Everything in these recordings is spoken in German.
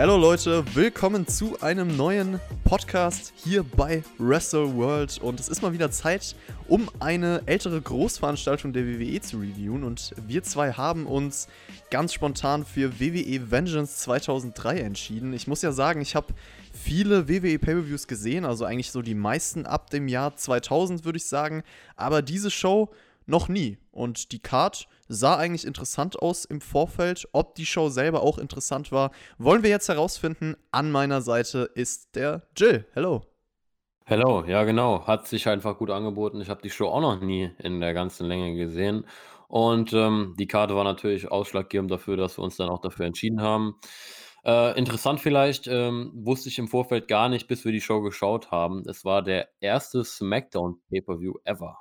Hallo Leute, willkommen zu einem neuen Podcast hier bei Wrestle World. Und es ist mal wieder Zeit, um eine ältere Großveranstaltung der WWE zu reviewen. Und wir zwei haben uns ganz spontan für WWE Vengeance 2003 entschieden. Ich muss ja sagen, ich habe viele WWE Pay-per-Views gesehen, also eigentlich so die meisten ab dem Jahr 2000 würde ich sagen, aber diese Show noch nie und die Card sah eigentlich interessant aus im Vorfeld. Ob die Show selber auch interessant war, wollen wir jetzt herausfinden. An meiner Seite ist der Jill. Hello. Hello, ja genau, hat sich einfach gut angeboten. Ich habe die Show auch noch nie in der ganzen Länge gesehen und, ähm, die Karte war natürlich ausschlaggebend dafür, dass wir uns dann auch dafür entschieden haben. Äh, interessant vielleicht, ähm, wusste ich im Vorfeld gar nicht, bis wir die Show geschaut haben. Es war der erste SmackDown Pay-per-View ever.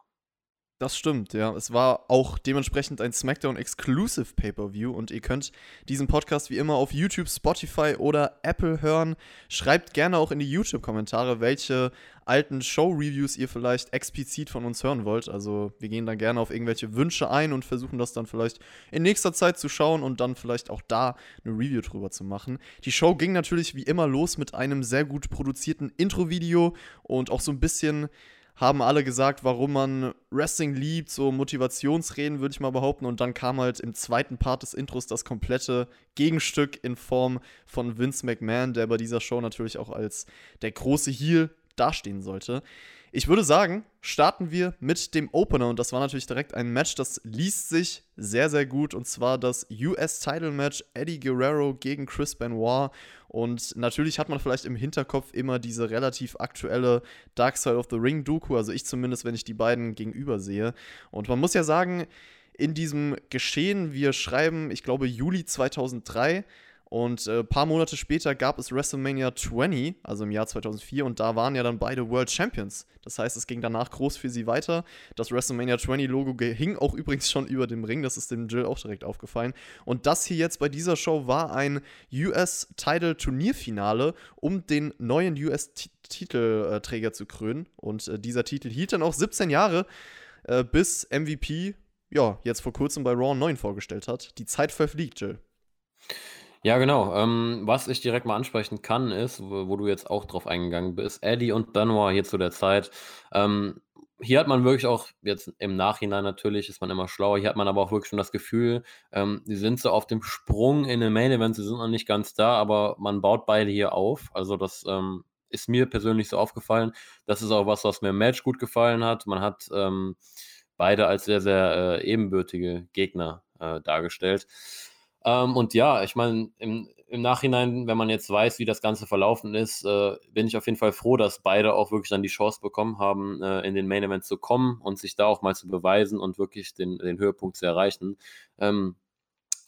Das stimmt, ja. Es war auch dementsprechend ein SmackDown Exclusive Pay-per-View und ihr könnt diesen Podcast wie immer auf YouTube, Spotify oder Apple hören. Schreibt gerne auch in die YouTube-Kommentare, welche alten Show-Reviews ihr vielleicht explizit von uns hören wollt. Also wir gehen da gerne auf irgendwelche Wünsche ein und versuchen das dann vielleicht in nächster Zeit zu schauen und dann vielleicht auch da eine Review drüber zu machen. Die Show ging natürlich wie immer los mit einem sehr gut produzierten Intro-Video und auch so ein bisschen haben alle gesagt, warum man Wrestling liebt, so Motivationsreden würde ich mal behaupten. Und dann kam halt im zweiten Part des Intros das komplette Gegenstück in Form von Vince McMahon, der bei dieser Show natürlich auch als der große Heel dastehen sollte. Ich würde sagen, starten wir mit dem Opener. Und das war natürlich direkt ein Match, das liest sich sehr, sehr gut. Und zwar das US-Title-Match Eddie Guerrero gegen Chris Benoit. Und natürlich hat man vielleicht im Hinterkopf immer diese relativ aktuelle Dark Side of the Ring-Doku, also ich zumindest, wenn ich die beiden gegenüber sehe. Und man muss ja sagen, in diesem Geschehen, wir schreiben, ich glaube, Juli 2003, und ein äh, paar Monate später gab es WrestleMania 20, also im Jahr 2004, und da waren ja dann beide World Champions. Das heißt, es ging danach groß für sie weiter. Das WrestleMania 20-Logo hing auch übrigens schon über dem Ring, das ist dem Jill auch direkt aufgefallen. Und das hier jetzt bei dieser Show war ein US-Title-Turnierfinale, um den neuen US-Titelträger zu krönen. Und äh, dieser Titel hielt dann auch 17 Jahre, äh, bis MVP, ja, jetzt vor kurzem bei Raw 9 vorgestellt hat. Die Zeit verfliegt, Jill. Ja, genau. Ähm, was ich direkt mal ansprechen kann, ist, wo, wo du jetzt auch drauf eingegangen bist, Eddie und Benoit hier zu der Zeit. Ähm, hier hat man wirklich auch, jetzt im Nachhinein natürlich ist man immer schlauer, hier hat man aber auch wirklich schon das Gefühl, ähm, die sind so auf dem Sprung in den Main Event, sie sind noch nicht ganz da, aber man baut beide hier auf. Also das ähm, ist mir persönlich so aufgefallen. Das ist auch was, was mir im Match gut gefallen hat. Man hat ähm, beide als sehr, sehr äh, ebenbürtige Gegner äh, dargestellt. Ähm, und ja, ich meine, im, im Nachhinein, wenn man jetzt weiß, wie das Ganze verlaufen ist, äh, bin ich auf jeden Fall froh, dass beide auch wirklich dann die Chance bekommen haben, äh, in den Main Event zu kommen und sich da auch mal zu beweisen und wirklich den, den Höhepunkt zu erreichen. Ähm,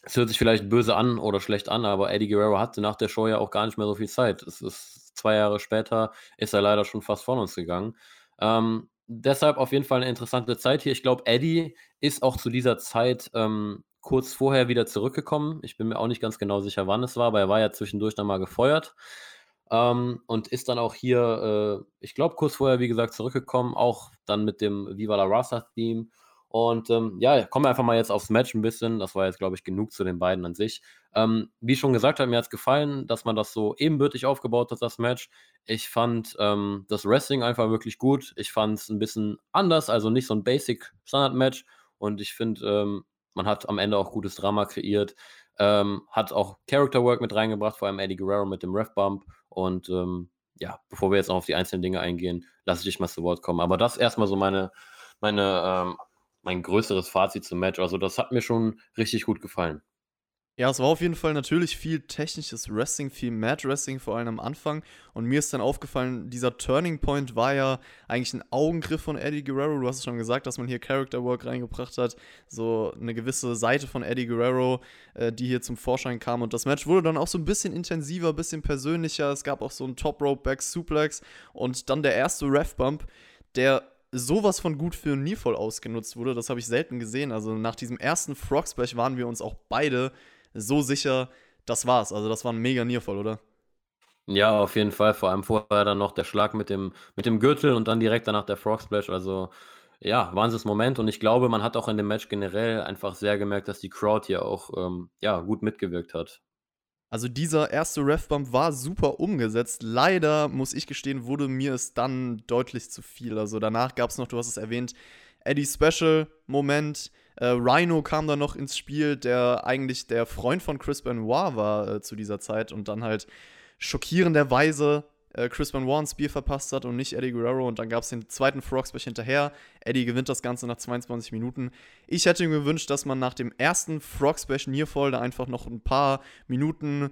es hört sich vielleicht böse an oder schlecht an, aber Eddie Guerrero hatte nach der Show ja auch gar nicht mehr so viel Zeit. Es ist zwei Jahre später, ist er leider schon fast von uns gegangen. Ähm, deshalb auf jeden Fall eine interessante Zeit hier. Ich glaube, Eddie ist auch zu dieser Zeit ähm, kurz vorher wieder zurückgekommen. Ich bin mir auch nicht ganz genau sicher, wann es war, aber er war ja zwischendurch dann mal gefeuert. Ähm, und ist dann auch hier, äh, ich glaube, kurz vorher, wie gesagt, zurückgekommen, auch dann mit dem Viva la Raza-Theme. Und ähm, ja, kommen wir einfach mal jetzt aufs Match ein bisschen. Das war jetzt, glaube ich, genug zu den beiden an sich. Ähm, wie schon gesagt habe, mir hat es gefallen, dass man das so ebenbürtig aufgebaut hat, das Match. Ich fand ähm, das Wrestling einfach wirklich gut. Ich fand es ein bisschen anders, also nicht so ein Basic-Standard-Match. Und ich finde, ähm, man hat am Ende auch gutes Drama kreiert, ähm, hat auch Character Work mit reingebracht, vor allem Eddie Guerrero mit dem Ref Bump. Und ähm, ja, bevor wir jetzt noch auf die einzelnen Dinge eingehen, lasse ich dich mal zu Wort kommen. Aber das erstmal so meine, meine, ähm, mein größeres Fazit zum Match. Also, das hat mir schon richtig gut gefallen. Ja, es war auf jeden Fall natürlich viel technisches Wrestling, viel Mad Wrestling, vor allem am Anfang. Und mir ist dann aufgefallen, dieser Turning Point war ja eigentlich ein Augengriff von Eddie Guerrero. Du hast es schon gesagt, dass man hier Character Work reingebracht hat. So eine gewisse Seite von Eddie Guerrero, äh, die hier zum Vorschein kam. Und das Match wurde dann auch so ein bisschen intensiver, ein bisschen persönlicher. Es gab auch so einen Top Rope Back Suplex und dann der erste Ref Bump, der sowas von gut für Nearfall ausgenutzt wurde. Das habe ich selten gesehen. Also nach diesem ersten Frog Splash waren wir uns auch beide so sicher, das war's. Also das war ein mega Nearfall, oder? Ja, auf jeden Fall. Vor allem vorher dann noch der Schlag mit dem, mit dem Gürtel und dann direkt danach der Frog Splash. Also ja, wahnsinns Moment. Und ich glaube, man hat auch in dem Match generell einfach sehr gemerkt, dass die Crowd hier auch ähm, ja, gut mitgewirkt hat. Also dieser erste Ref-Bump war super umgesetzt. Leider, muss ich gestehen, wurde mir es dann deutlich zu viel. Also danach gab es noch, du hast es erwähnt, Eddie Special Moment. Äh, Rhino kam dann noch ins Spiel, der eigentlich der Freund von Chris Benoit war äh, zu dieser Zeit und dann halt schockierenderweise äh, Chris Benoit ein Spear verpasst hat und nicht Eddie Guerrero. Und dann gab es den zweiten Frog Splash hinterher. Eddie gewinnt das Ganze nach 22 Minuten. Ich hätte mir gewünscht, dass man nach dem ersten Frog Splash Nearfall da einfach noch ein paar Minuten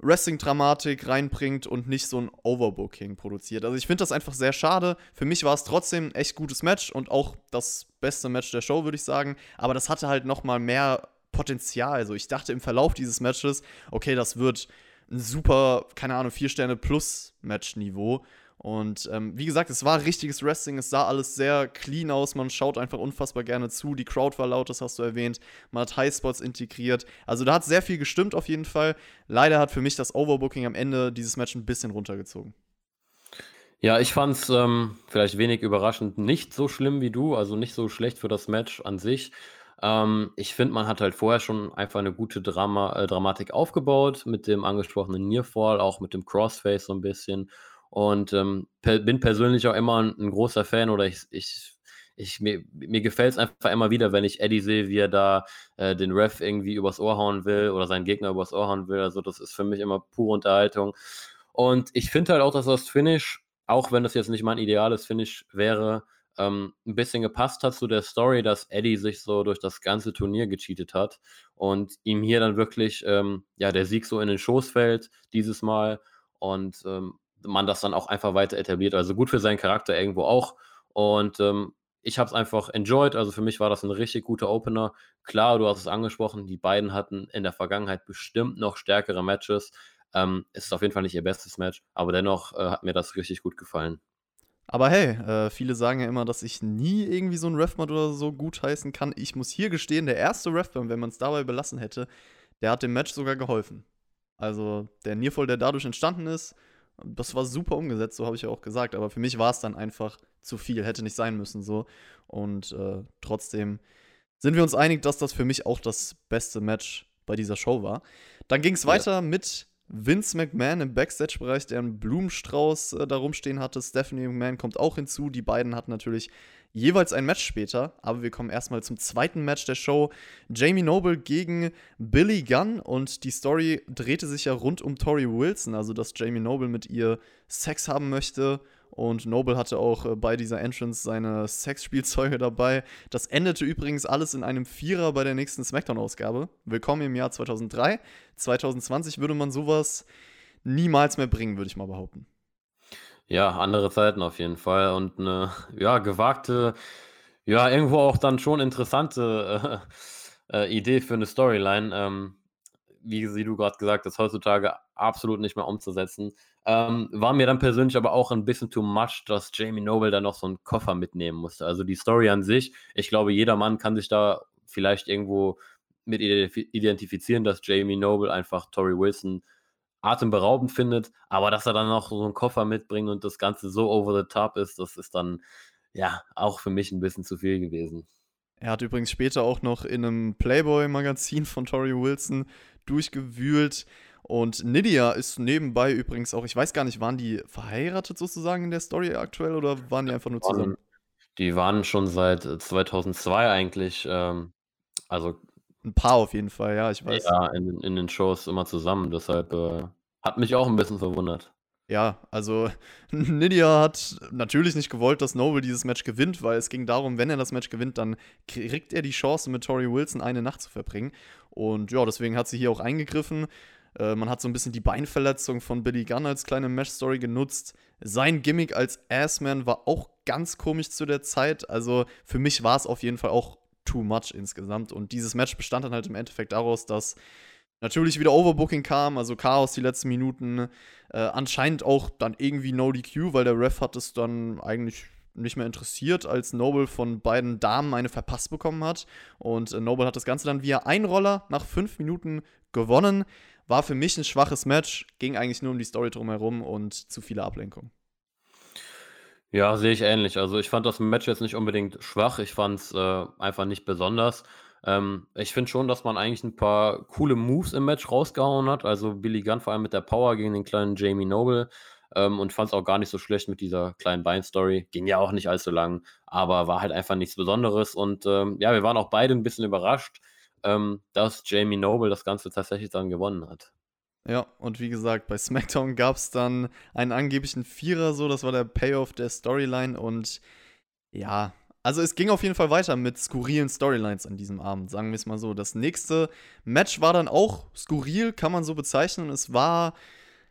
Wrestling-Dramatik reinbringt und nicht so ein Overbooking produziert. Also ich finde das einfach sehr schade. Für mich war es trotzdem ein echt gutes Match und auch das beste Match der Show, würde ich sagen. Aber das hatte halt noch mal mehr Potenzial. Also ich dachte im Verlauf dieses Matches, okay, das wird ein super, keine Ahnung, 4 Sterne plus Match-Niveau. Und ähm, wie gesagt, es war richtiges Wrestling, es sah alles sehr clean aus, man schaut einfach unfassbar gerne zu, die Crowd war laut, das hast du erwähnt, man hat Highspots integriert, also da hat sehr viel gestimmt auf jeden Fall. Leider hat für mich das Overbooking am Ende dieses Match ein bisschen runtergezogen. Ja, ich fand es ähm, vielleicht wenig überraschend nicht so schlimm wie du, also nicht so schlecht für das Match an sich. Ähm, ich finde, man hat halt vorher schon einfach eine gute Drama äh, Dramatik aufgebaut mit dem angesprochenen Nearfall, auch mit dem Crossface so ein bisschen. Und ähm, per bin persönlich auch immer ein 'n großer Fan oder ich ich ich mir mir gefällt es einfach immer wieder, wenn ich Eddie sehe, wie er da, äh, den Ref irgendwie übers Ohr hauen will oder seinen Gegner übers Ohr hauen will. Also, das ist für mich immer pure Unterhaltung. Und ich finde halt auch, dass das Finish, auch wenn das jetzt nicht mein ideales Finish wäre ähm, ein bisschen gepasst hat zu der Story, dass Eddie sich so durch das ganze Turnier gecheatet hat und ihm hier dann wirklich ähm, ja, der Sieg so in den Schoß fällt dieses Mal und ähm, man das dann auch einfach weiter etabliert. Also gut für seinen Charakter irgendwo auch. Und ähm, ich habe es einfach enjoyed. Also für mich war das ein richtig guter Opener. Klar, du hast es angesprochen, die beiden hatten in der Vergangenheit bestimmt noch stärkere Matches. Ähm, es ist auf jeden Fall nicht ihr bestes Match, aber dennoch äh, hat mir das richtig gut gefallen. Aber hey, äh, viele sagen ja immer, dass ich nie irgendwie so ein Refmat oder so gut heißen kann. Ich muss hier gestehen, der erste Refmat, wenn man es dabei belassen hätte, der hat dem Match sogar geholfen. Also der Nearfall, der dadurch entstanden ist, das war super umgesetzt, so habe ich ja auch gesagt. Aber für mich war es dann einfach zu viel, hätte nicht sein müssen so. Und äh, trotzdem sind wir uns einig, dass das für mich auch das beste Match bei dieser Show war. Dann ging es weiter ja. mit Vince McMahon im Backstage-Bereich, der einen Blumenstrauß äh, da rumstehen hatte. Stephanie McMahon kommt auch hinzu. Die beiden hatten natürlich jeweils ein Match später. Aber wir kommen erstmal zum zweiten Match der Show. Jamie Noble gegen Billy Gunn. Und die Story drehte sich ja rund um Tori Wilson. Also, dass Jamie Noble mit ihr Sex haben möchte. Und Noble hatte auch äh, bei dieser Entrance seine Sexspielzeuge dabei. Das endete übrigens alles in einem Vierer bei der nächsten SmackDown-Ausgabe. Willkommen im Jahr 2003. 2020 würde man sowas niemals mehr bringen, würde ich mal behaupten. Ja, andere Zeiten auf jeden Fall und eine, ja, gewagte, ja, irgendwo auch dann schon interessante äh, äh, Idee für eine Storyline. Ähm, wie, wie du gerade gesagt hast, heutzutage absolut nicht mehr umzusetzen. Ähm, war mir dann persönlich aber auch ein bisschen too much, dass Jamie Noble da noch so einen Koffer mitnehmen musste. Also die Story an sich, ich glaube, jeder Mann kann sich da vielleicht irgendwo mit identifizieren, dass Jamie Noble einfach Tori Wilson atemberaubend findet, aber dass er dann noch so einen Koffer mitbringt und das Ganze so over the top ist, das ist dann ja auch für mich ein bisschen zu viel gewesen. Er hat übrigens später auch noch in einem Playboy-Magazin von Tori Wilson durchgewühlt. Und Nydia ist nebenbei übrigens auch, ich weiß gar nicht, waren die verheiratet sozusagen in der Story aktuell oder waren die einfach nur zusammen? Die waren schon seit 2002 äh, eigentlich, ähm, also ein Paar auf jeden Fall, ja, ich weiß. Ja, in, in den Shows immer zusammen, deshalb äh, hat mich auch ein bisschen verwundert. Ja, also Nydia hat natürlich nicht gewollt, dass Noble dieses Match gewinnt, weil es ging darum, wenn er das Match gewinnt, dann kriegt er die Chance, mit Tori Wilson eine Nacht zu verbringen. Und ja, deswegen hat sie hier auch eingegriffen. Äh, man hat so ein bisschen die Beinverletzung von Billy Gunn als kleine Match-Story genutzt. Sein Gimmick als Assman war auch ganz komisch zu der Zeit. Also für mich war es auf jeden Fall auch too much insgesamt. Und dieses Match bestand dann halt im Endeffekt daraus, dass natürlich wieder Overbooking kam, also Chaos die letzten Minuten. Äh, anscheinend auch dann irgendwie No DQ, weil der Ref hat es dann eigentlich nicht mehr interessiert, als Noble von beiden Damen eine verpasst bekommen hat. Und äh, Noble hat das Ganze dann via Einroller nach fünf Minuten gewonnen. War für mich ein schwaches Match, ging eigentlich nur um die Story drumherum und zu viele Ablenkungen. Ja, sehe ich ähnlich. Also ich fand das Match jetzt nicht unbedingt schwach. Ich fand es äh, einfach nicht besonders. Ähm, ich finde schon, dass man eigentlich ein paar coole Moves im Match rausgehauen hat. Also, Billy Gunn vor allem mit der Power gegen den kleinen Jamie Noble, ähm, und fand es auch gar nicht so schlecht mit dieser kleinen Bein-Story. Ging ja auch nicht allzu lang, aber war halt einfach nichts Besonderes und, ähm, ja, wir waren auch beide ein bisschen überrascht, ähm, dass Jamie Noble das Ganze tatsächlich dann gewonnen hat. Ja, und wie gesagt, bei SmackDown gab es dann einen angeblichen Vierer, so, das war der Payoff der Storyline und ja, also es ging auf jeden Fall weiter mit skurrilen Storylines an diesem Abend, sagen wir es mal so. Das nächste Match war dann auch skurril, kann man so bezeichnen. Es war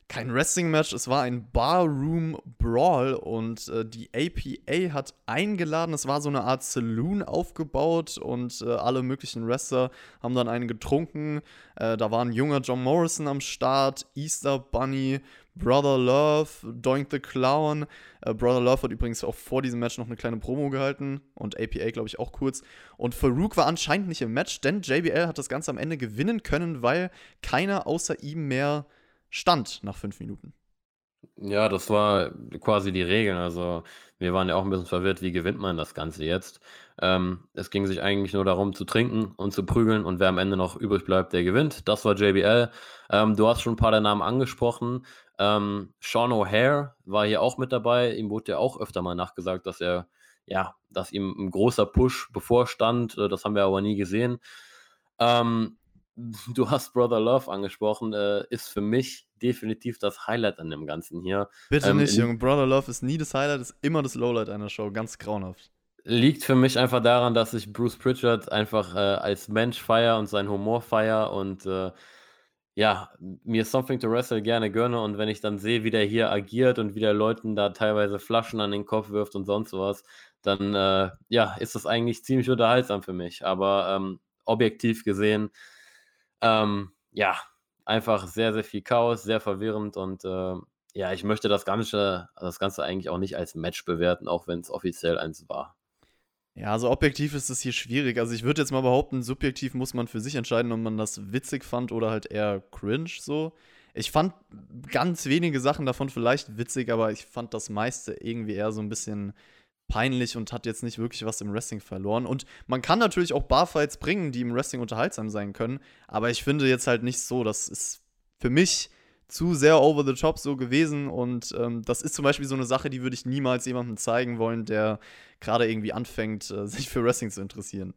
kein Wrestling-Match, es war ein Barroom-Brawl und äh, die APA hat eingeladen. Es war so eine Art Saloon aufgebaut und äh, alle möglichen Wrestler haben dann einen getrunken. Äh, da war ein junger John Morrison am Start, Easter Bunny, Brother Love, Doink the Clown. Äh, Brother Love hat übrigens auch vor diesem Match noch eine kleine Promo gehalten und APA, glaube ich, auch kurz. Und Farouk war anscheinend nicht im Match, denn JBL hat das Ganze am Ende gewinnen können, weil keiner außer ihm mehr stand nach fünf Minuten. Ja, das war quasi die Regel. Also, wir waren ja auch ein bisschen verwirrt, wie gewinnt man das Ganze jetzt? Ähm, es ging sich eigentlich nur darum zu trinken und zu prügeln und wer am Ende noch übrig bleibt, der gewinnt. Das war JBL. Ähm, du hast schon ein paar der Namen angesprochen. Ähm, Sean O'Hare war hier auch mit dabei. Ihm wurde ja auch öfter mal nachgesagt, dass er, ja, dass ihm ein großer Push bevorstand. Äh, das haben wir aber nie gesehen. Ähm, du hast Brother Love angesprochen, äh, ist für mich definitiv das Highlight an dem Ganzen hier. Bitte ähm, nicht, Junge. Brother Love ist nie das Highlight, ist immer das Lowlight einer Show. Ganz grauenhaft. Liegt für mich einfach daran, dass ich Bruce Pritchard einfach äh, als Mensch feier und seinen Humor feier und äh, ja, mir Something to Wrestle gerne gönne und wenn ich dann sehe, wie der hier agiert und wie der Leuten da teilweise Flaschen an den Kopf wirft und sonst was, dann äh, ja, ist das eigentlich ziemlich unterhaltsam für mich. Aber ähm, objektiv gesehen ähm, ja, einfach sehr, sehr viel Chaos, sehr verwirrend und äh, ja, ich möchte das Ganze, das Ganze eigentlich auch nicht als Match bewerten, auch wenn es offiziell eins war. Ja, also objektiv ist es hier schwierig. Also ich würde jetzt mal behaupten, subjektiv muss man für sich entscheiden, ob man das witzig fand oder halt eher cringe so. Ich fand ganz wenige Sachen davon vielleicht witzig, aber ich fand das meiste irgendwie eher so ein bisschen peinlich und hat jetzt nicht wirklich was im Wrestling verloren. Und man kann natürlich auch Barfights bringen, die im Wrestling unterhaltsam sein können, aber ich finde jetzt halt nicht so. Das ist für mich zu sehr over the top so gewesen und ähm, das ist zum Beispiel so eine Sache, die würde ich niemals jemandem zeigen wollen, der gerade irgendwie anfängt, äh, sich für Wrestling zu interessieren.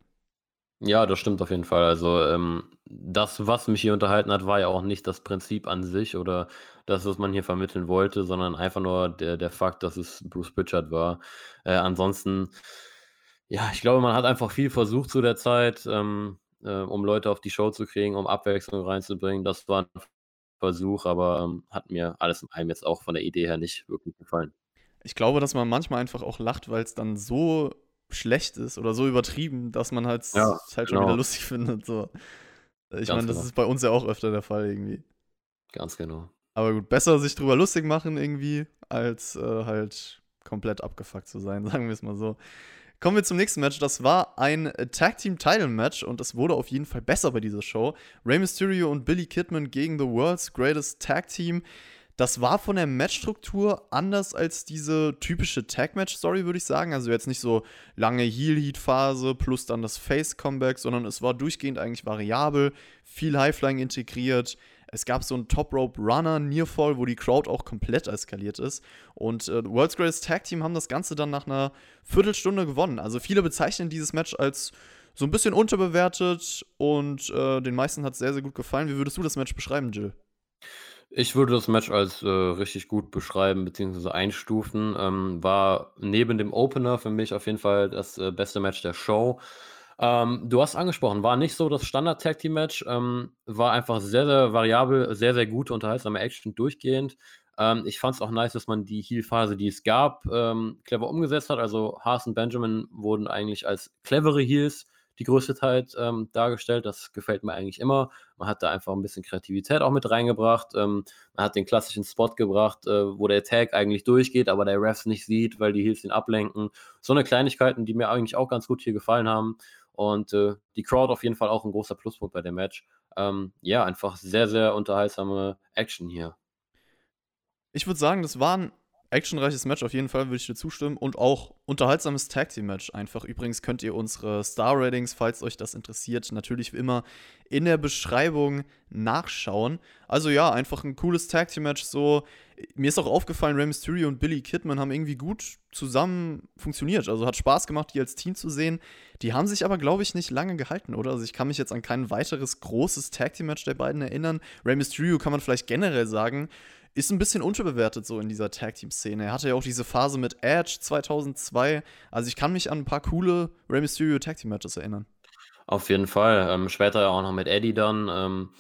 Ja, das stimmt auf jeden Fall. Also, ähm, das, was mich hier unterhalten hat, war ja auch nicht das Prinzip an sich oder das, was man hier vermitteln wollte, sondern einfach nur der der Fakt, dass es Bruce Pritchard war. Äh, ansonsten, ja, ich glaube, man hat einfach viel versucht zu der Zeit, ähm, äh, um Leute auf die Show zu kriegen, um Abwechslung reinzubringen. Das war ein Versuch, aber, ähm, hat mir alles in allem jetzt auch von der Idee her nicht wirklich gefallen. Ich glaube, dass man manchmal einfach auch lacht, weil es dann so schlecht ist oder so übertrieben, dass man halt ja, halt schon genau. wieder lustig findet. So. Ich meine, das genau. ist bei uns ja auch öfter der Fall irgendwie. Ganz genau. Aber gut, besser sich drüber lustig machen irgendwie, als äh, halt komplett abgefuckt zu sein, sagen wir es mal so. Kommen wir zum nächsten Match. Das war ein Tag Team Title Match und es wurde auf jeden Fall besser bei dieser Show. Rey Mysterio und Billy Kidman gegen The World's Greatest Tag Team. Das war von der Matchstruktur anders als diese typische Tag-Match-Story, würde ich sagen. Also jetzt nicht so lange Heel-Heat-Phase plus dann das Face-Comeback, sondern es war durchgehend eigentlich variabel, viel Highflying integriert. Es gab so einen Top Rope Runner, Nearfall, wo die Crowd auch komplett eskaliert ist. Und äh, World's Greatest Tag Team haben das Ganze dann nach einer Viertelstunde gewonnen. Also viele bezeichnen dieses Match als so ein bisschen unterbewertet und äh, den meisten hat es sehr, sehr gut gefallen. Wie würdest du das Match beschreiben, Jill? Ich würde das Match als, äh, richtig gut beschreiben beziehungsweise einstufen. Ähm, war neben dem Opener für mich auf jeden Fall das, äh, beste Match der Show. Ähm, du hast angesprochen, war nicht so das Standard-Tag-Team-Match, ähm, war einfach sehr, sehr variabel, sehr, sehr gute, unterhaltsame Action durchgehend. Ähm, ich fand es auch nice, dass man die Heal-Phase, die es gab, ähm, clever umgesetzt hat. Also Haas und Benjamin wurden eigentlich als clevere Heals die größte Zeit ähm, dargestellt. Das gefällt mir eigentlich immer. Man hat da einfach ein bisschen Kreativität auch mit reingebracht. Ähm, man hat den klassischen Spot gebracht, äh, wo der Tag eigentlich durchgeht, aber der Refs nicht sieht, weil die Heels ihn ablenken. So eine Kleinigkeiten, die mir eigentlich auch ganz gut hier gefallen haben. Und äh, die Crowd auf jeden Fall auch ein großer Pluspunkt bei dem Match. Ähm, ja, einfach sehr, sehr unterhaltsame Action hier. Ich würde sagen, das war ein actionreiches Match auf jeden Fall, würde ich dir zustimmen. Und auch unterhaltsames Tag Team Match einfach. Übrigens könnt ihr unsere Star Ratings, falls euch das interessiert, natürlich wie immer in der Beschreibung nachschauen. Also ja, einfach ein cooles Tag Team Match. So, mir ist auch aufgefallen, Rey Mysterio und Billy Kidman haben irgendwie gut zusammen funktioniert. Also hat Spaß gemacht, die als Team zu sehen. Die haben sich aber, glaube ich, nicht lange gehalten, oder? Also ich kann mich jetzt an kein weiteres großes Tag Team Match der beiden erinnern. Rey Mysterio kann man vielleicht generell sagen, ist ein bisschen unterbewertet so in dieser Tag-Team-Szene. Er hatte ja auch diese Phase mit Edge 2002. Also ich kann mich an ein paar coole Rey Mysterio Tag-Team-Matches erinnern. Auf jeden Fall. Ähm, später auch noch mit Eddie dann. Ähm,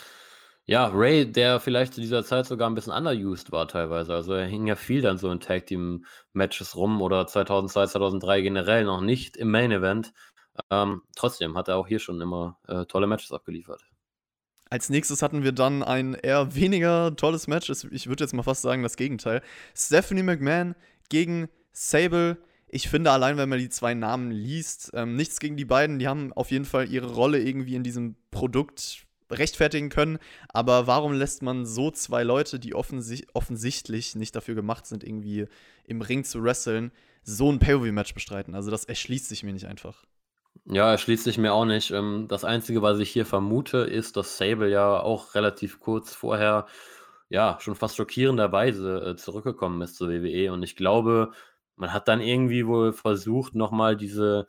ja, Ray, der vielleicht zu dieser Zeit sogar ein bisschen underused war teilweise. Also er hing ja viel dann so in Tag-Team-Matches rum oder 2002, 2003 generell noch nicht im Main-Event. Ähm, trotzdem hat er auch hier schon immer äh, tolle Matches abgeliefert. Als nächstes hatten wir dann ein eher weniger tolles Match. Ich würde jetzt mal fast sagen, das Gegenteil. Stephanie McMahon gegen Sable. Ich finde allein, wenn man die zwei Namen liest, ähm, nichts gegen die beiden. Die haben auf jeden Fall ihre Rolle irgendwie in diesem Produkt rechtfertigen können. Aber warum lässt man so zwei Leute, die offensi offensichtlich nicht dafür gemacht sind, irgendwie im Ring zu wresteln, so ein Pay-Per-View-Match bestreiten? Also das erschließt sich mir nicht einfach. Ja, erschließt sich mir auch nicht. Ähm, das Einzige, was ich hier vermute, ist, dass Sable ja auch relativ kurz vorher, ja, schon fast schockierenderweise äh, zurückgekommen ist zur WWE. Und ich glaube, man hat dann irgendwie wohl versucht, nochmal diese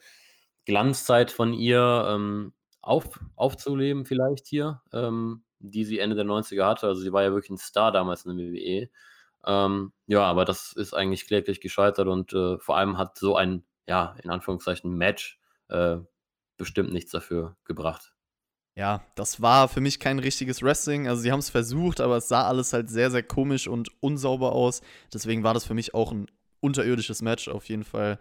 Glanzzeit von ihr ähm, auf, aufzuleben, vielleicht hier, ähm, die sie Ende der 90er hatte. Also sie war ja wirklich ein Star damals in der WWE. Ähm, ja, aber das ist eigentlich kläglich gescheitert und äh, vor allem hat so ein, ja, in Anführungszeichen Match äh, bestimmt nichts dafür gebracht. Ja, das war für mich kein richtiges Wrestling. Also sie haben es versucht, aber es sah alles halt sehr, sehr komisch und unsauber aus. Deswegen war das für mich auch ein unterirdisches Match auf jeden Fall.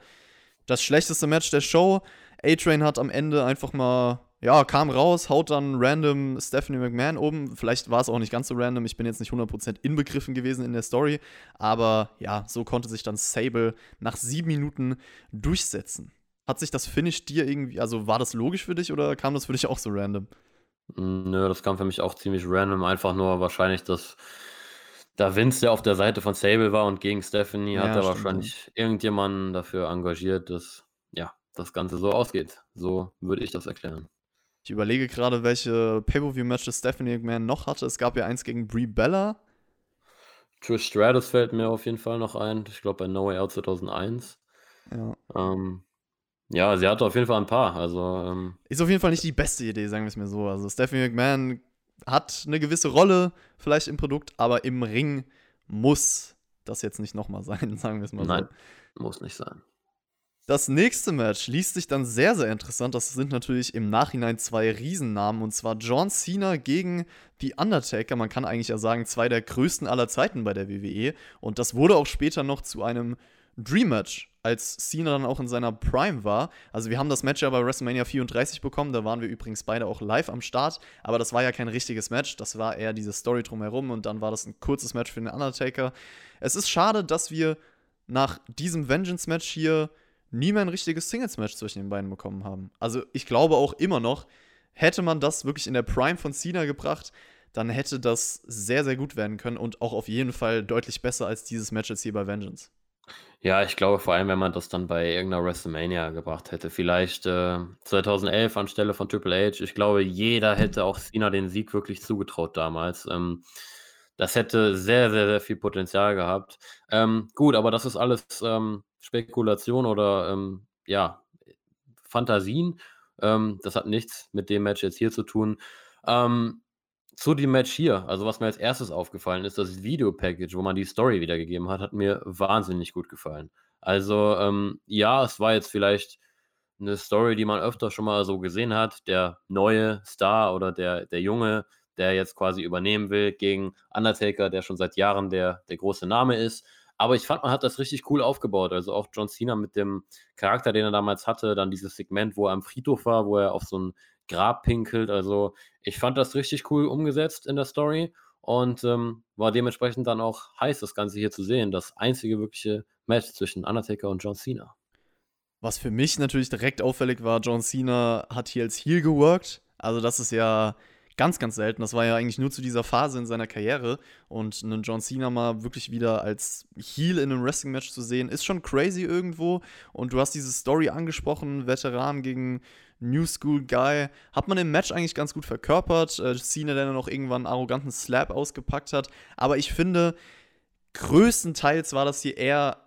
Das schlechteste Match der Show. A-Train hat am Ende einfach mal, ja, kam raus, haut dann random Stephanie McMahon oben. Vielleicht war es auch nicht ganz so random. Ich bin jetzt nicht 100% inbegriffen gewesen in der Story. Aber ja, so konnte sich dann Sable nach sieben Minuten durchsetzen. Hat sich das Finish dir irgendwie, also war das logisch für dich oder kam das für dich auch so random? Nö, das kam für mich auch ziemlich random. Einfach nur wahrscheinlich, dass da Vince ja auf der Seite von Sable war und gegen Stephanie ja, hat er wahrscheinlich irgendjemanden dafür engagiert, dass ja, das Ganze so ausgeht. So würde ich das erklären. Ich überlege gerade, welche Pay-Per-View-Matches Stephanie McMahon noch hatte. Es gab ja eins gegen Brie Bella. Trish Stratus fällt mir auf jeden Fall noch ein. Ich glaube bei No Way Out 2001. Ja. Ähm, ja, sie hatte auf jeden Fall ein paar. Also, ähm Ist auf jeden Fall nicht die beste Idee, sagen wir es mir so. Also Stephanie McMahon hat eine gewisse Rolle vielleicht im Produkt, aber im Ring muss das jetzt nicht nochmal sein, sagen wir es mal Nein, so. Nein, muss nicht sein. Das nächste Match liest sich dann sehr, sehr interessant. Das sind natürlich im Nachhinein zwei Riesennamen und zwar John Cena gegen The Undertaker. Man kann eigentlich ja sagen, zwei der größten aller Zeiten bei der WWE. Und das wurde auch später noch zu einem Dream Match als Cena dann auch in seiner Prime war. Also wir haben das Match ja bei WrestleMania 34 bekommen, da waren wir übrigens beide auch live am Start, aber das war ja kein richtiges Match, das war eher diese Story drumherum und dann war das ein kurzes Match für den Undertaker. Es ist schade, dass wir nach diesem Vengeance-Match hier nie mehr ein richtiges Singles-Match zwischen den beiden bekommen haben. Also ich glaube auch immer noch, hätte man das wirklich in der Prime von Cena gebracht, dann hätte das sehr, sehr gut werden können und auch auf jeden Fall deutlich besser als dieses Match jetzt hier bei Vengeance. Ja, ich glaube vor allem, wenn man das dann bei irgendeiner WrestleMania gebracht hätte. Vielleicht äh, 2011 anstelle von Triple H. Ich glaube, jeder hätte auch Cena den Sieg wirklich zugetraut damals. Ähm, das hätte sehr, sehr, sehr viel Potenzial gehabt. Ähm, gut, aber das ist alles ähm, Spekulation oder ähm, ja, Fantasien. Ähm, das hat nichts mit dem Match jetzt hier zu tun. Ähm, zu dem Match hier, also was mir als erstes aufgefallen ist, das Video-Package, wo man die Story wiedergegeben hat, hat mir wahnsinnig gut gefallen. Also, ähm, ja, es war jetzt vielleicht eine Story, die man öfter schon mal so gesehen hat. Der neue Star oder der, der Junge, der jetzt quasi übernehmen will gegen Undertaker, der schon seit Jahren der, der große Name ist. Aber ich fand, man hat das richtig cool aufgebaut. Also auch John Cena mit dem Charakter, den er damals hatte, dann dieses Segment, wo er am Friedhof war, wo er auf so ein Grab pinkelt. Also ich fand das richtig cool umgesetzt in der Story und ähm, war dementsprechend dann auch heiß, das Ganze hier zu sehen. Das einzige wirkliche Match zwischen Undertaker und John Cena. Was für mich natürlich direkt auffällig war, John Cena hat hier als Heel geworkt. Also das ist ja ganz, ganz selten. Das war ja eigentlich nur zu dieser Phase in seiner Karriere. Und einen John Cena mal wirklich wieder als Heel in einem Wrestling-Match zu sehen, ist schon crazy irgendwo. Und du hast diese Story angesprochen, Veteran gegen New School Guy. Hat man im Match eigentlich ganz gut verkörpert. Äh, Cena, der dann auch irgendwann einen arroganten Slap ausgepackt hat. Aber ich finde, größtenteils war das hier eher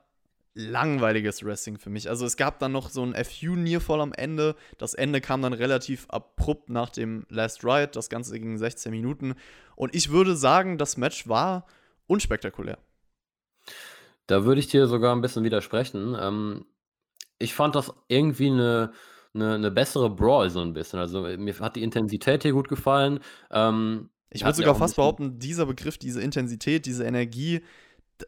langweiliges Wrestling für mich. Also es gab dann noch so ein FU Nearfall am Ende. Das Ende kam dann relativ abrupt nach dem Last Ride. Das Ganze ging 16 Minuten. Und ich würde sagen, das Match war unspektakulär. Da würde ich dir sogar ein bisschen widersprechen. Ähm, ich fand das irgendwie eine, eine, eine bessere Brawl so ein bisschen. Also mir hat die Intensität hier gut gefallen. Ähm, ich würde sogar fast behaupten, dieser Begriff, diese Intensität, diese Energie,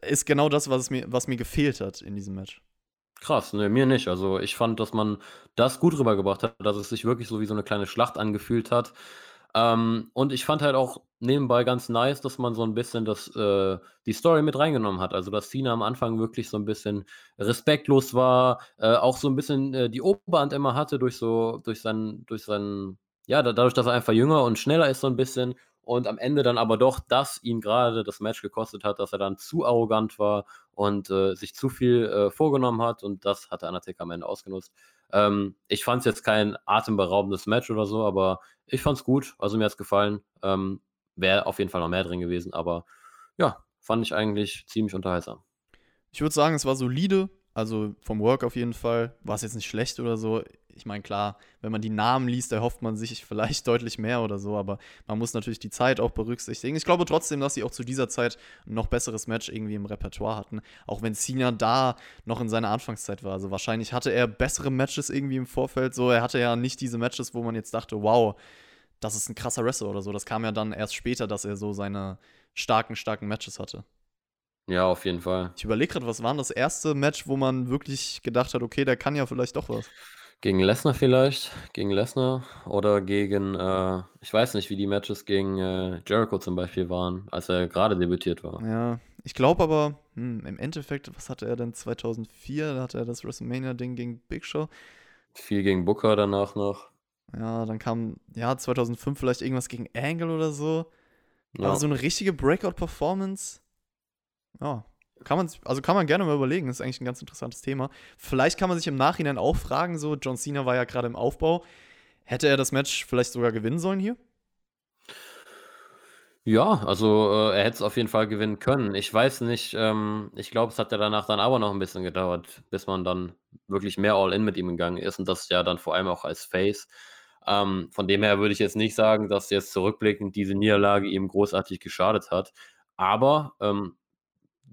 ist genau das, was mir, was mir gefehlt hat in diesem Match. Krass, ne, mir nicht. Also ich fand, dass man das gut rübergebracht hat, dass es sich wirklich so wie so eine kleine Schlacht angefühlt hat. Ähm, und ich fand halt auch nebenbei ganz nice, dass man so ein bisschen das, äh, die Story mit reingenommen hat. Also dass Cena am Anfang wirklich so ein bisschen respektlos war, äh, auch so ein bisschen äh, die Oberhand immer hatte durch so, durch seinen, durch seinen, ja, dadurch, dass er einfach jünger und schneller ist so ein bisschen und am Ende dann aber doch das ihn gerade das Match gekostet hat, dass er dann zu arrogant war und äh, sich zu viel äh, vorgenommen hat und das hat der Undertaker am Ende ausgenutzt. Ähm, ich fand es jetzt kein atemberaubendes Match oder so, aber ich fand es gut, also mir hat es gefallen. Ähm, Wäre auf jeden Fall noch mehr drin gewesen, aber ja, fand ich eigentlich ziemlich unterhaltsam. Ich würde sagen, es war solide, also vom Work auf jeden Fall. War es jetzt nicht schlecht oder so ich meine, klar, wenn man die Namen liest, erhofft man sich vielleicht deutlich mehr oder so, aber man muss natürlich die Zeit auch berücksichtigen. Ich glaube trotzdem, dass sie auch zu dieser Zeit ein noch besseres Match irgendwie im Repertoire hatten, auch wenn Cena da noch in seiner Anfangszeit war. Also wahrscheinlich hatte er bessere Matches irgendwie im Vorfeld, so er hatte ja nicht diese Matches, wo man jetzt dachte, wow, das ist ein krasser Wrestler oder so. Das kam ja dann erst später, dass er so seine starken, starken Matches hatte. Ja, auf jeden Fall. Ich überlege gerade, was war das erste Match, wo man wirklich gedacht hat, okay, der kann ja vielleicht doch was. Gegen Lesnar vielleicht, gegen Lesnar oder gegen, äh, ich weiß nicht, wie die Matches gegen äh, Jericho zum Beispiel waren, als er gerade debütiert war. Ja, ich glaube aber, hm, im Endeffekt, was hatte er denn 2004? Da hatte er das WrestleMania-Ding gegen Big Show. Viel gegen Booker danach noch. Ja, dann kam, ja, 2005 vielleicht irgendwas gegen Angle oder so. Ja. Aber so eine richtige Breakout-Performance, ja, kann man, also kann man gerne mal überlegen, das ist eigentlich ein ganz interessantes Thema. Vielleicht kann man sich im Nachhinein auch fragen, so John Cena war ja gerade im Aufbau. Hätte er das Match vielleicht sogar gewinnen sollen hier? Ja, also äh, er hätte es auf jeden Fall gewinnen können. Ich weiß nicht, ähm, ich glaube, es hat ja danach dann aber noch ein bisschen gedauert, bis man dann wirklich mehr All-In mit ihm gegangen ist und das ja dann vor allem auch als Face. Ähm, von dem her würde ich jetzt nicht sagen, dass jetzt zurückblickend diese Niederlage ihm großartig geschadet hat. Aber ähm,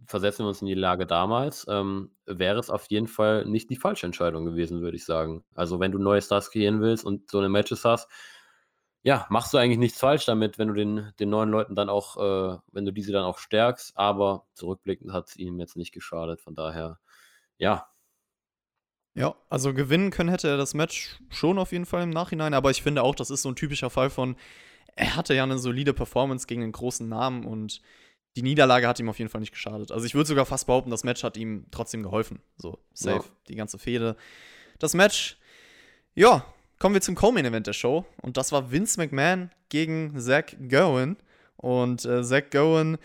versetzen wir uns in die Lage damals, ähm, wäre es auf jeden Fall nicht die falsche Entscheidung gewesen, würde ich sagen. Also, wenn du neue Stars kreieren willst und so eine Matches hast, ja, machst du eigentlich nichts falsch damit, wenn du den, den neuen Leuten dann auch, äh, wenn du diese dann auch stärkst, aber zurückblickend hat es ihm jetzt nicht geschadet. Von daher, ja. Ja, also gewinnen können hätte er das Match schon auf jeden Fall im Nachhinein, aber ich finde auch, das ist so ein typischer Fall von, er hatte ja eine solide Performance gegen einen großen Namen und die Niederlage hat ihm auf jeden Fall nicht geschadet. Also ich würde sogar fast behaupten, das Match hat ihm trotzdem geholfen. So, safe, ja. die ganze Fehde. Das Match, ja, kommen wir zum Co-Main-Event der Show. Und das war Vince McMahon gegen Zach Gowen. Und äh, Zach Gowen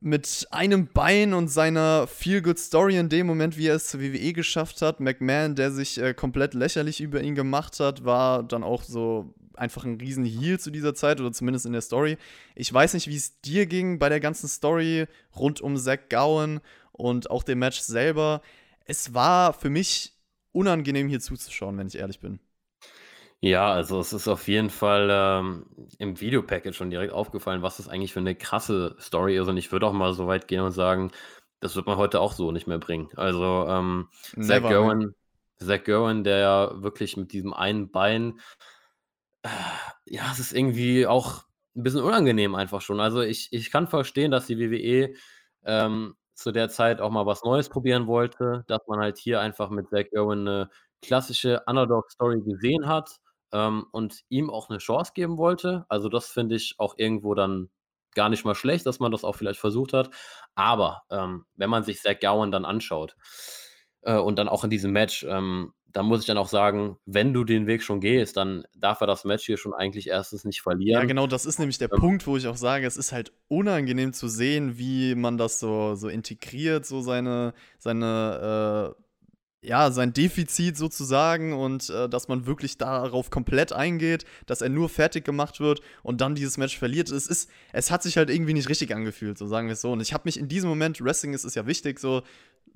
mit einem Bein und seiner Feel-Good-Story in dem Moment, wie er es zur WWE geschafft hat. McMahon, der sich äh, komplett lächerlich über ihn gemacht hat, war dann auch so einfach ein riesen Heal zu dieser Zeit oder zumindest in der Story. Ich weiß nicht, wie es dir ging bei der ganzen Story rund um Zack Gowen und auch dem Match selber. Es war für mich unangenehm hier zuzuschauen, wenn ich ehrlich bin. Ja, also es ist auf jeden Fall ähm, im Videopackage schon direkt aufgefallen, was das eigentlich für eine krasse Story ist. Und ich würde auch mal so weit gehen und sagen, das wird man heute auch so nicht mehr bringen. Also ähm, Zach Gowen, Zach Gowen, der ja wirklich mit diesem einen Bein ja, es ist irgendwie auch ein bisschen unangenehm einfach schon. Also, ich ich kann verstehen, dass die WWE, ähm, zu der Zeit auch mal was Neues probieren wollte, dass man halt hier einfach mit Zack Owen 'ne klassische Underdog-Story gesehen hat, ähm, und ihm auch eine Chance geben wollte. Also, das finde ich auch irgendwo dann gar nicht mal schlecht, dass man das auch vielleicht versucht hat. Aber, ähm, wenn man sich Zack Gowen dann anschaut Äh, und dann auch in diesem Match, ähm, da muss ich dann auch sagen, wenn du den Weg schon gehst, dann darf er das Match hier schon eigentlich erstens nicht Ja, verlieren. genau, das ist nämlich der Ähm Punkt, wo ich auch sage, es ist halt unangenehm zu sehen, wie man das so so integriert, so seine seine, äh ja, sein Defizit sozusagen und, äh, dass man wirklich darauf komplett eingeht, dass er nur fertig gemacht wird und dann dieses Match verliert. Es ist es hat sich halt irgendwie nicht richtig angefühlt, so sagen wir es so. Und ich habe mich in diesem Moment Wrestling ist ist ja wichtig so,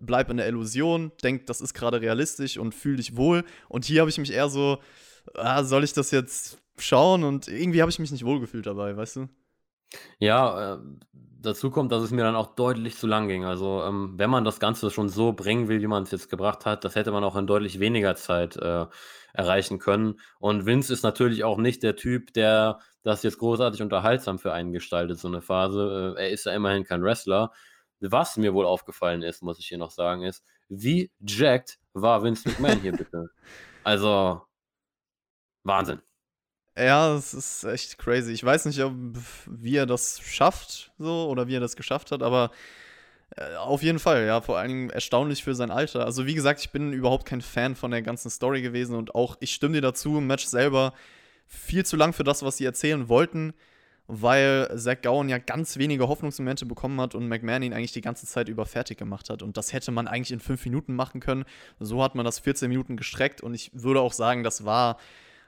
bleib in der Illusion, denk, das ist gerade realistisch und fühl dich wohl. Und hier habe ich mich eher so: „Ah, soll ich das jetzt schauen?“ Und irgendwie habe ich mich nicht wohlgefühlt dabei, weißt du? Ja, äh, dazu kommt, dass es mir dann auch deutlich zu lang ging. Also, ähm, wenn man das Ganze schon so bringen will, wie man es jetzt gebracht hat, das hätte man auch in deutlich weniger Zeit, äh, erreichen können. Und Vince ist natürlich auch nicht der Typ, der das jetzt großartig unterhaltsam für einen gestaltet, so 'ne Phase. Äh, er ist ja immerhin kein Wrestler. Was mir wohl aufgefallen ist, muss ich hier noch sagen, ist, wie jacked war Vince McMahon hier bitte? Also Wahnsinn. Ja, das ist echt crazy. Ich weiß nicht, ob wie er das schafft so oder wie er das geschafft hat, aber, äh, auf jeden Fall, ja, vor Dingen erstaunlich für sein Alter. Also, wie gesagt, ich bin überhaupt kein Fan von der ganzen Story gewesen und auch ich stimme dir dazu, im Match selber viel zu lang für das, was sie erzählen wollten, weil Zack Gowen ja ganz wenige Hoffnungsmomente bekommen hat und McMahon ihn eigentlich die ganze Zeit über fertig gemacht hat. Und das hätte man eigentlich in 5 Minuten machen können. So hat man das 14 Minuten gestreckt und ich würde auch sagen, das war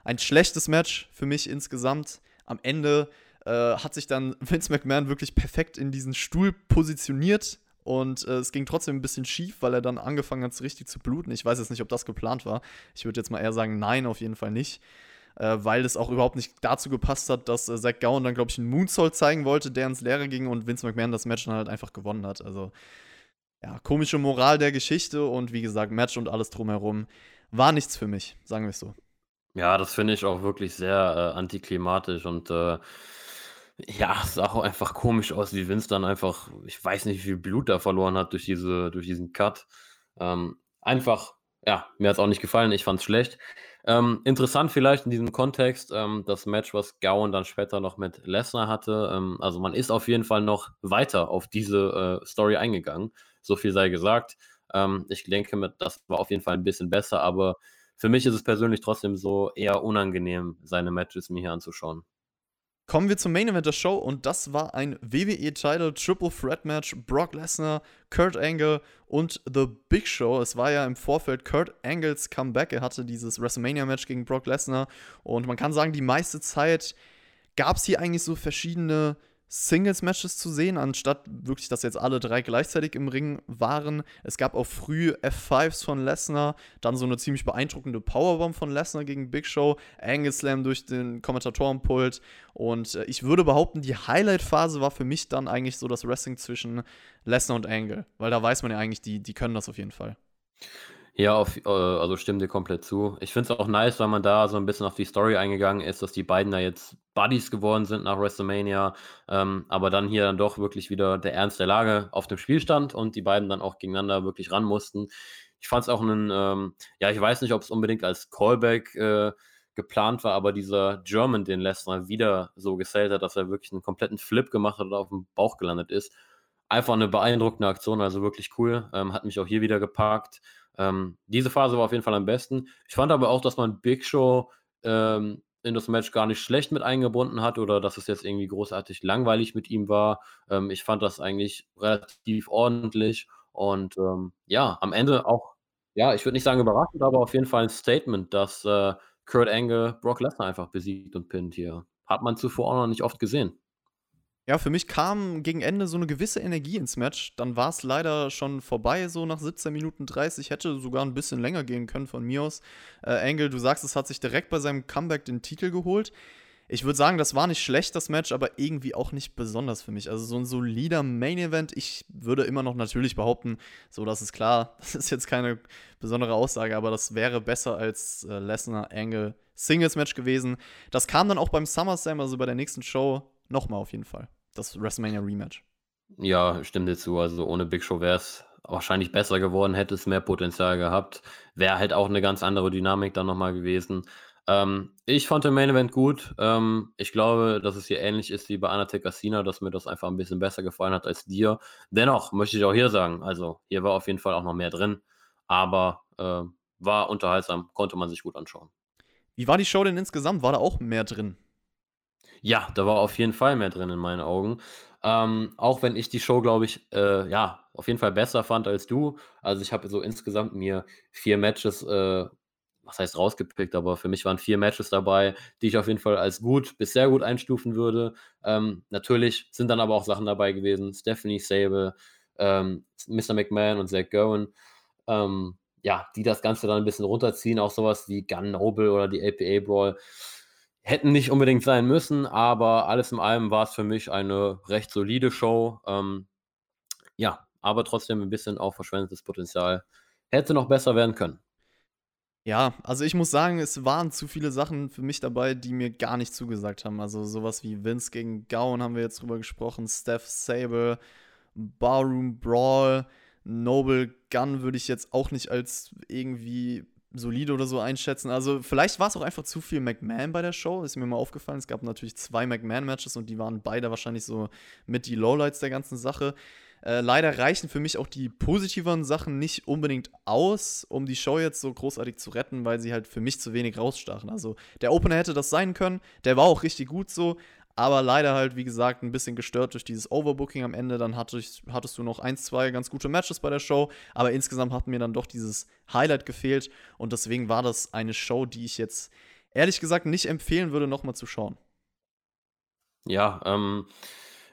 ein schlechtes Match für mich insgesamt. Am Ende, äh, hat sich dann Vince McMahon wirklich perfekt in diesen Stuhl positioniert und, äh, es ging trotzdem 'n bisschen schief, weil er dann angefangen hat, richtig zu bluten. Ich weiß jetzt nicht, ob das geplant war. Ich würde jetzt mal eher sagen, nein, auf jeden Fall nicht, äh, weil es auch überhaupt nicht dazu gepasst hat, dass, äh, Zack Gowen dann, glaube ich, 'n Moonsault zeigen wollte, der ins Leere ging und Vince McMahon das Match dann halt einfach gewonnen hat. Also, ja, komische Moral der Geschichte und wie gesagt, Match und alles drumherum war nichts für mich, sagen wir's so. Ja, das finde ich auch wirklich sehr, äh, antiklimatisch und, äh, ja, es sah auch einfach komisch aus, wie Vince dann einfach ich weiß nicht, wie viel Blut er verloren hat durch diese durch diesen Cut. Ähm, einfach ja, mir hat's auch nicht gefallen, ich fand's schlecht. Ähm, interessant vielleicht in diesem Kontext, ähm, das Match, was Gowen dann später noch mit Lesnar hatte. Ähm, also, man ist auf jeden Fall noch weiter auf diese, äh, Story eingegangen. So viel sei gesagt. Ähm, ich denke das war auf jeden Fall 'n bisschen besser, aber für mich ist es persönlich trotzdem so eher unangenehm, seine Matches mir hier anzuschauen. Kommen wir zum Main Event der Show und das war ein WWE Title Triple Threat Match. Brock Lesnar, Kurt Angle und The Big Show. Es war ja im Vorfeld Kurt Angles Comeback. Er hatte dieses WrestleMania Match gegen Brock Lesnar und man kann sagen, die meiste Zeit gab's hier eigentlich so verschiedene Singles-Matches zu sehen, anstatt wirklich, dass jetzt alle 3 gleichzeitig im Ring waren. Es gab auch früh F5s von Lesnar, dann so 'ne ziemlich beeindruckende Powerbomb von Lesnar gegen Big Show, Angle Slam durch den Kommentatorenpult und, äh, ich würde behaupten, die Highlight-Phase war für mich dann eigentlich so das Wrestling zwischen Lesnar und Angle, weil da weiß man ja eigentlich, die die können das auf jeden Fall. Ja, auf äh, also stimme dir komplett zu. Ich finde es auch nice, weil man da so 'n bisschen auf die Story eingegangen ist, dass die beiden da jetzt Buddies geworden sind nach WrestleMania, ähm, aber dann hier dann doch wirklich wieder der Ernst der Lage auf dem Spiel stand und die beiden dann auch gegeneinander wirklich ran mussten. Ich fand's auch 'nen ähm, ja, ich weiß nicht, ob's unbedingt als Callback, äh, geplant war, aber dieser German, den Lesnar wieder so gesellt hat, dass er wirklich 'n kompletten Flip gemacht hat und aufm Bauch gelandet ist. Einfach 'ne beeindruckende Aktion, also wirklich cool. Ähm, hat mich auch hier wieder gepackt. Ähm, diese Phase war auf jeden Fall am besten. Ich fand aber auch, dass man Big Show, ähm, in das Match gar nicht schlecht mit eingebunden hat oder dass es jetzt irgendwie großartig langweilig mit ihm war. Ähm, ich fand das eigentlich relativ ordentlich und, ähm, ja, am Ende auch ja, ich würde nicht sagen überraschend, aber auf jeden Fall 'n Statement, dass, äh, Kurt Angle Brock Lesnar einfach besiegt und pinnt hier. Hat man zuvor auch noch nicht oft gesehen. Ja, für mich kam gegen Ende so 'ne gewisse Energie ins Match. Dann war's leider schon vorbei, so nach 17 Minuten 30, hätte sogar 'n bisschen länger gehen können von mir aus. Äh, Angle, du sagst es, hat sich direkt bei seinem Comeback den Titel geholt. Ich würde sagen, das war nicht schlecht, das Match, aber irgendwie auch nicht besonders für mich. Also, so 'n solider Main Event. Ich würde immer noch natürlich behaupten, so, das ist klar, das ist jetzt keine besondere Aussage, aber das wäre besser als, äh, Lesnar-Angle Singles-Match gewesen. Das kam dann auch beim SummerSlam, also bei der nächsten Show, noch mal auf jeden Fall, das WrestleMania Rematch. Ja, ich stimme dir zu. Also, ohne Big Show wär's wahrscheinlich besser geworden, hätte es mehr Potenzial gehabt. Wäre halt auch 'ne ganz andere Dynamik dann noch mal gewesen. Ähm, ich fand den Main Event gut. Ähm, ich glaube, dass es hier ähnlich ist wie bei Undertaker Cena, dass mir das einfach 'n bisschen besser gefallen hat als dir. Dennoch möchte ich auch hier sagen, also, hier war auf jeden Fall auch noch mehr drin. aber äh, war unterhaltsam, konnte man sich gut anschauen. Wie war die Show denn insgesamt? War da auch mehr drin? Ja, da war auf jeden Fall mehr drin in meinen Augen. Ähm, auch wenn ich die Show, glaube ich, äh, ja, auf jeden Fall besser fand als du. Also ich habe so insgesamt mir vier Matches, äh, was heißt rausgepickt, aber für mich waren vier Matches dabei, die ich auf jeden Fall als gut bis sehr gut einstufen würde. Ähm, natürlich sind dann aber auch Sachen dabei gewesen. Stephanie Sable, ähm, Mr. McMahon und Zach Gowen. Ähm, ja, die das Ganze dann ein bisschen runterziehen, auch sowas wie Gun Noble oder die APA Brawl hätten nicht unbedingt sein müssen, aber alles in allem war es für mich eine recht solide Show. Ähm, ja, aber trotzdem ein bisschen auch verschwendetes Potenzial. Hätte noch besser werden können. Ja, also ich muss sagen, es waren zu viele Sachen für mich dabei, die mir gar nicht zugesagt haben. Also sowas wie Vince gegen Gowan haben wir jetzt drüber gesprochen, Steph Sable, Barroom Brawl, Noble Gun würde ich jetzt auch nicht als irgendwie solide oder so einschätzen. Also vielleicht war es auch einfach zu viel McMahon bei der Show, ist mir mal aufgefallen. Es gab natürlich zwei McMahon-Matches und die waren beide wahrscheinlich so mit die Lowlights der ganzen Sache. Äh, leider reichen für mich auch die positiveren Sachen nicht unbedingt aus, um die Show jetzt so großartig zu retten, weil sie halt für mich zu wenig rausstachen. Also der Opener hätte das sein können, der war auch richtig gut so, aber leider halt, wie gesagt, ein bisschen gestört durch dieses Overbooking am Ende. Dann hattest, du noch ein, zwei ganz gute Matches bei der Show. Aber insgesamt hat mir dann doch dieses Highlight gefehlt. Und deswegen war das eine Show, die ich jetzt ehrlich gesagt nicht empfehlen würde, nochmal zu schauen. Ja, ähm,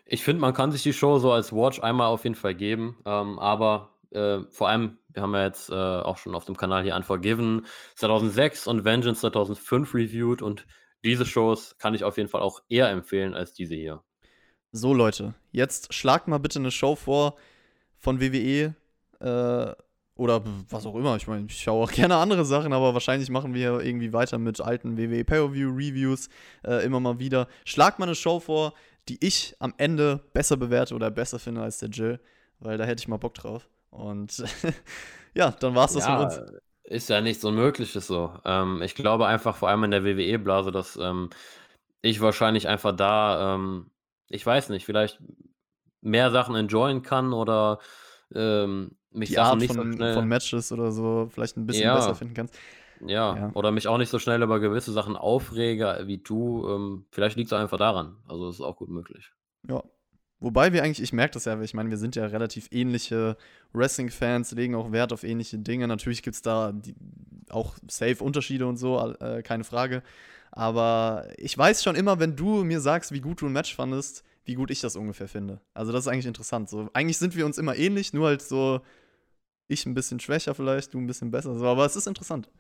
ich finde, man kann sich die Show so als Watch einmal auf jeden Fall geben. Ähm, aber äh, vor allem, wir haben ja jetzt äh, auch schon auf dem Kanal hier Unforgiven 2006 und Vengeance 2005 reviewed und diese Shows kann ich auf jeden Fall auch eher empfehlen als diese hier. So, Leute, jetzt schlagt mal bitte eine Show vor von WWE äh, oder was auch immer. Ich meine, ich schaue auch gerne andere Sachen, aber wahrscheinlich machen wir irgendwie weiter mit alten WWE Pay-Per-View-Reviews äh, immer mal wieder. Schlagt mal eine Show vor, die ich am Ende besser bewerte oder besser finde als der Jill, weil da hätte ich mal Bock drauf. Und ja, dann war es das ja, von uns. Ist ja nichts Unmögliches so. Ähm, ich glaube einfach vor allem in der WWE-Blase, dass ähm, ich wahrscheinlich einfach da, ähm, ich weiß nicht, vielleicht mehr Sachen enjoyen kann oder ähm, mich Die Sachen Art nicht von, so schnell, von Matches oder so vielleicht ein bisschen ja, besser finden kannst. Ja, ja, oder mich auch nicht so schnell über gewisse Sachen aufrege wie du. Ähm, vielleicht liegt es einfach daran. Also das ist auch gut möglich. Ja, Wobei wir eigentlich, ich merke das ja, ich meine, wir sind ja relativ ähnliche Wrestling-Fans, legen auch Wert auf ähnliche Dinge. Natürlich gibt es da die, auch safe Unterschiede und so, äh, keine Frage. Aber ich weiß schon immer, wenn du mir sagst, wie gut du ein Match fandest, wie gut ich das ungefähr finde. Also das ist eigentlich interessant. So, eigentlich sind wir uns immer ähnlich, nur halt so ich ein bisschen schwächer vielleicht, du ein bisschen besser. So, aber es ist interessant.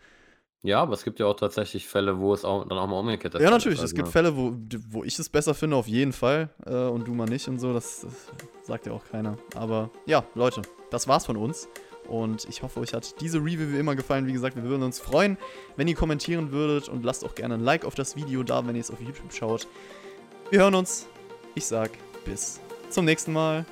Ja, aber es gibt ja auch tatsächlich Fälle, wo es auch dann auch mal umgekehrt ist. Ja, natürlich. Es also, gibt Fälle, wo, wo ich es besser finde, auf jeden Fall. Äh, und du mal nicht und so. Das, das, sagt ja auch keiner. Aber ja, Leute, das war's von uns. Und ich hoffe, euch hat diese Review wie immer gefallen. Wie gesagt, wir würden uns freuen, wenn ihr kommentieren würdet. Und lasst auch gerne ein Like auf das Video da, wenn ihr es auf YouTube schaut. Wir hören uns. Ich sag bis zum nächsten Mal.